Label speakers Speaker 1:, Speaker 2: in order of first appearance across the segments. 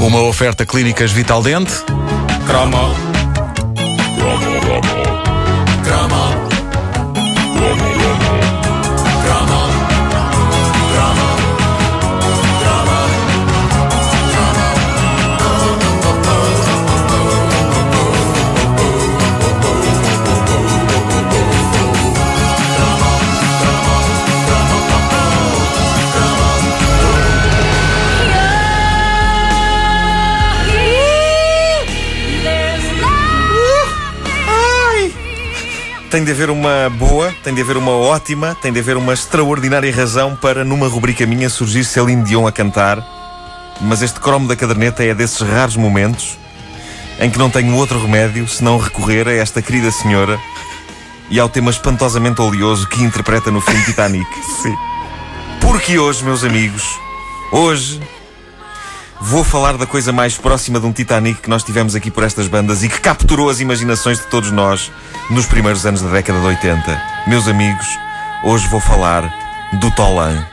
Speaker 1: Uma oferta clínicas Vital Dente.
Speaker 2: Cromo.
Speaker 3: Tem de haver uma boa, tem de haver uma ótima, tem de haver uma extraordinária razão para, numa rubrica minha, surgir Celine Dion a cantar. Mas este cromo da caderneta é desses raros momentos em que não tenho outro remédio senão recorrer a esta querida senhora e ao tema espantosamente oleoso que interpreta no filme Titanic. Sim. Porque hoje, meus amigos, hoje vou falar da coisa mais próxima de um Titanic que nós tivemos aqui por estas bandas e que capturou as imaginações de todos nós nos primeiros anos da década de 80. Meus amigos, hoje vou falar do Tolan.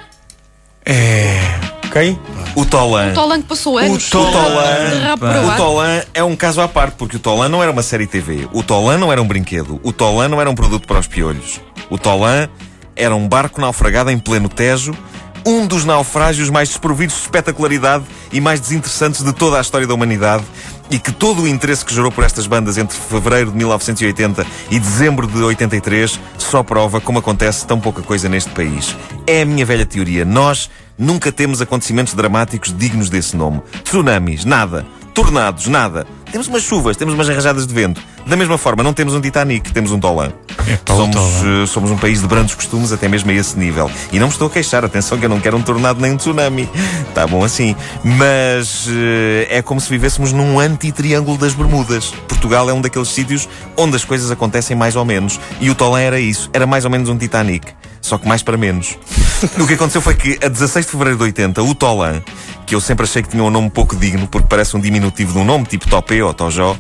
Speaker 1: É.
Speaker 2: Quem?
Speaker 3: O Tolan.
Speaker 4: O Tolan que passou anos
Speaker 3: O Tolan.
Speaker 4: o.
Speaker 3: Tolan é um caso à parte, porque o Tolan não era uma série TV. O Tolan não era um brinquedo. O Tolan não era um produto para os piolhos. O Tolan era um barco naufragado em pleno Tejo, um dos naufrágios mais desprovidos de espetacularidade e mais desinteressantes de toda a história da humanidade. E que todo o interesse que gerou por estas bandas entre fevereiro de 1980 e dezembro de 83 só prova como acontece tão pouca coisa neste país. É a minha velha teoria. Nós nunca temos acontecimentos dramáticos dignos desse nome. Tsunamis, nada. Tornados, nada. Temos umas chuvas, temos umas arrajadas de vento. Da mesma forma, não temos um Titanic, temos um Tolan. Somos, eh, somos um país de brandos costumes, até mesmo a esse nível. E não me estou a queixar, atenção que eu não quero um tornado nem um tsunami. Está bom assim. Mas eh, é como se vivêssemos num anti-triângulo das Bermudas. Portugal é um daqueles sítios onde as coisas acontecem mais ou menos. E o Tolan era isso. Era mais ou menos um Titanic. Só que mais para menos. o que aconteceu foi que, a 16 de fevereiro de 80, o Tolan, que eu sempre achei que tinha um nome pouco digno, porque parece um diminutivo de um nome, tipo Topé ou Tojó,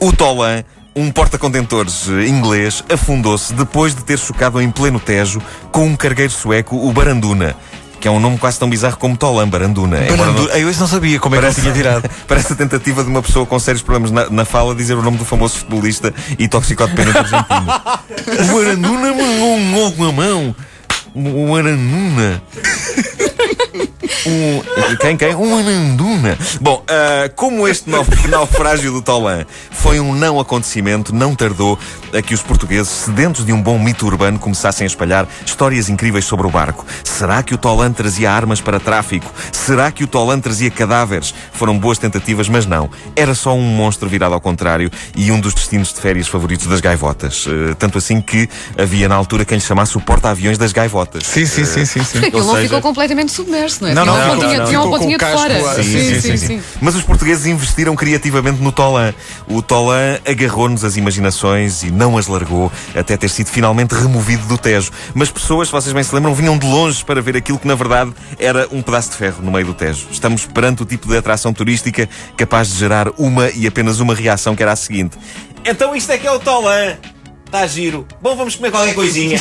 Speaker 3: o Tolan, um porta-contentores inglês, afundou-se depois de ter chocado em pleno Tejo com um cargueiro sueco, o Baranduna, que é um nome quase tão bizarro como Tolan, Baranduna. Embora não-
Speaker 1: Eu isso não sabia como é que ele tinha tirado.
Speaker 3: Parece a tentativa de uma pessoa com sérios problemas na, na fala dizer o nome do famoso futebolista e toxicodependente argentino. o Aranduna mandou um gol com a mão. O Aranduna. Um, quem, quem? Um Aranduna. Bom, ah, como este nau- naufrágio do Tolan foi um não acontecimento, não tardou a que os portugueses, sedentos de um bom mito urbano, começassem a espalhar histórias incríveis sobre o barco. Será que o Tolan trazia armas para tráfico? Será que o Tolan trazia cadáveres? Foram boas tentativas, mas não. Era só um monstro virado ao contrário e um dos destinos de férias favoritos das gaivotas. Eh, tanto assim que havia na altura quem lhe chamasse o porta-aviões das gaivotas.
Speaker 1: Sim, sim, sim, sim. sim.
Speaker 4: Aquilo
Speaker 3: Ou
Speaker 4: não
Speaker 3: seja-
Speaker 4: ficou completamente submerso, não é?
Speaker 1: Não, não,
Speaker 4: uma pontinha, tinha uma pontinha de fora. Sim, sim, sim.
Speaker 3: Mas os portugueses investiram criativamente no Tolan. O Tolan agarrou-nos as imaginações e não as largou até ter sido finalmente removido do Tejo. Mas pessoas, se vocês bem se lembram, vinham de longe para ver aquilo que na verdade era um pedaço de ferro no meio do Tejo. Estamos perante o tipo de atração turística capaz de gerar uma e apenas uma reação que era a seguinte. Então isto é que é o Tolan. Está giro. Bom, vamos comer qualquer coisinha.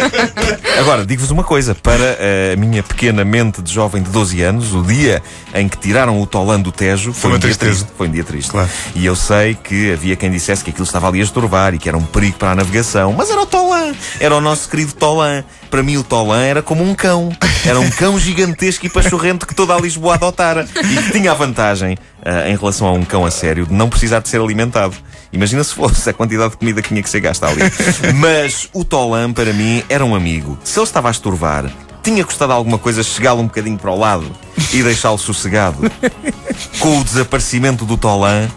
Speaker 3: Agora, digo-vos uma coisa. Para a minha pequena mente de jovem de 12 anos, o dia em que tiraram o Tolan do Tejo foi,
Speaker 1: uma
Speaker 3: um dia
Speaker 1: tristeza.
Speaker 3: triste. Foi um dia triste.
Speaker 1: Claro.
Speaker 3: E eu sei que havia quem dissesse que aquilo estava ali a estorvar e que era um perigo para a navegação. Mas era o Tolan. Era o nosso querido Tolan. Para mim, o Tolan era como um cão. Era um cão gigantesco e pachorrento que toda a Lisboa adotara. E que tinha a vantagem, ah, em relação a um cão a sério, de não precisar de ser alimentado. Imagina se fosse a quantidade de comida que tinha que ser gasta ali. Mas o Tolan, para mim, era um amigo. Se ele estava a estorvar, tinha custado alguma coisa chegá-lo um bocadinho para o lado e deixá-lo sossegado. Com o desaparecimento do Tolan,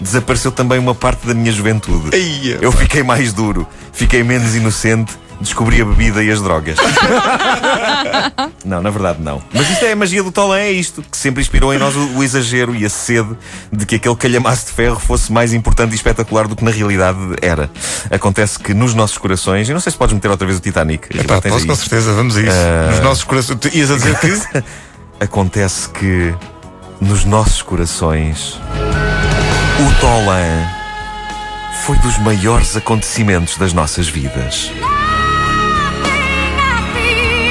Speaker 3: desapareceu também uma parte da minha juventude.
Speaker 1: Eia,
Speaker 3: Eu fiquei mais duro, fiquei menos inocente, descobri a bebida e as drogas. não, na verdade não. Mas isto é a magia do Tolan, é isto, que sempre inspirou em nós o, o exagero e a sede de que aquele calhamaço de ferro fosse mais importante e espetacular do que na realidade era. Acontece que nos nossos corações, e não sei se podes meter outra vez o Titanic.
Speaker 1: Epá, posso
Speaker 3: aí.
Speaker 1: com certeza, vamos a isso. Nos nossos corações. Ias a dizer que.
Speaker 3: Acontece que nos nossos corações o Tolan foi dos maiores acontecimentos das nossas vidas.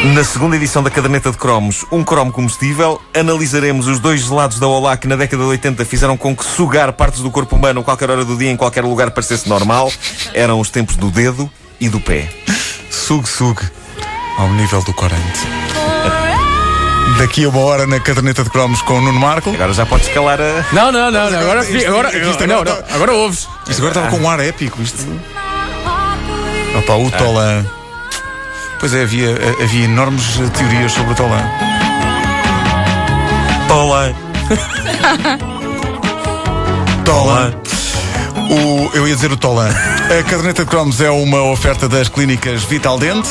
Speaker 3: Na segunda edição da caderneta de cromos, um cromo comestível, analisaremos os dois gelados da Olá que na década de 80 fizeram com que sugar partes do corpo humano a qualquer hora do dia, em qualquer lugar, parecesse normal. Eram os tempos do dedo e do pé.
Speaker 1: Sug, sug. Ao nível do corante. Daqui a uma hora na caderneta de cromos com o Nuno Marco.
Speaker 3: Agora já podes calar a.
Speaker 2: Não, não, não, não. Agora,
Speaker 1: Isto-
Speaker 2: agora,
Speaker 1: isto
Speaker 2: não,
Speaker 1: agora
Speaker 2: não, agora ouves.
Speaker 1: Isto agora estava com um ar épico. Isto. Opa, o Tolan. Pois é, havia, havia enormes eh, teorias sobre o Tolan.
Speaker 3: Tola!
Speaker 1: Tolan. O, eu ia dizer o Tolan. A caderneta de cromos é uma oferta das clínicas Vital Dente.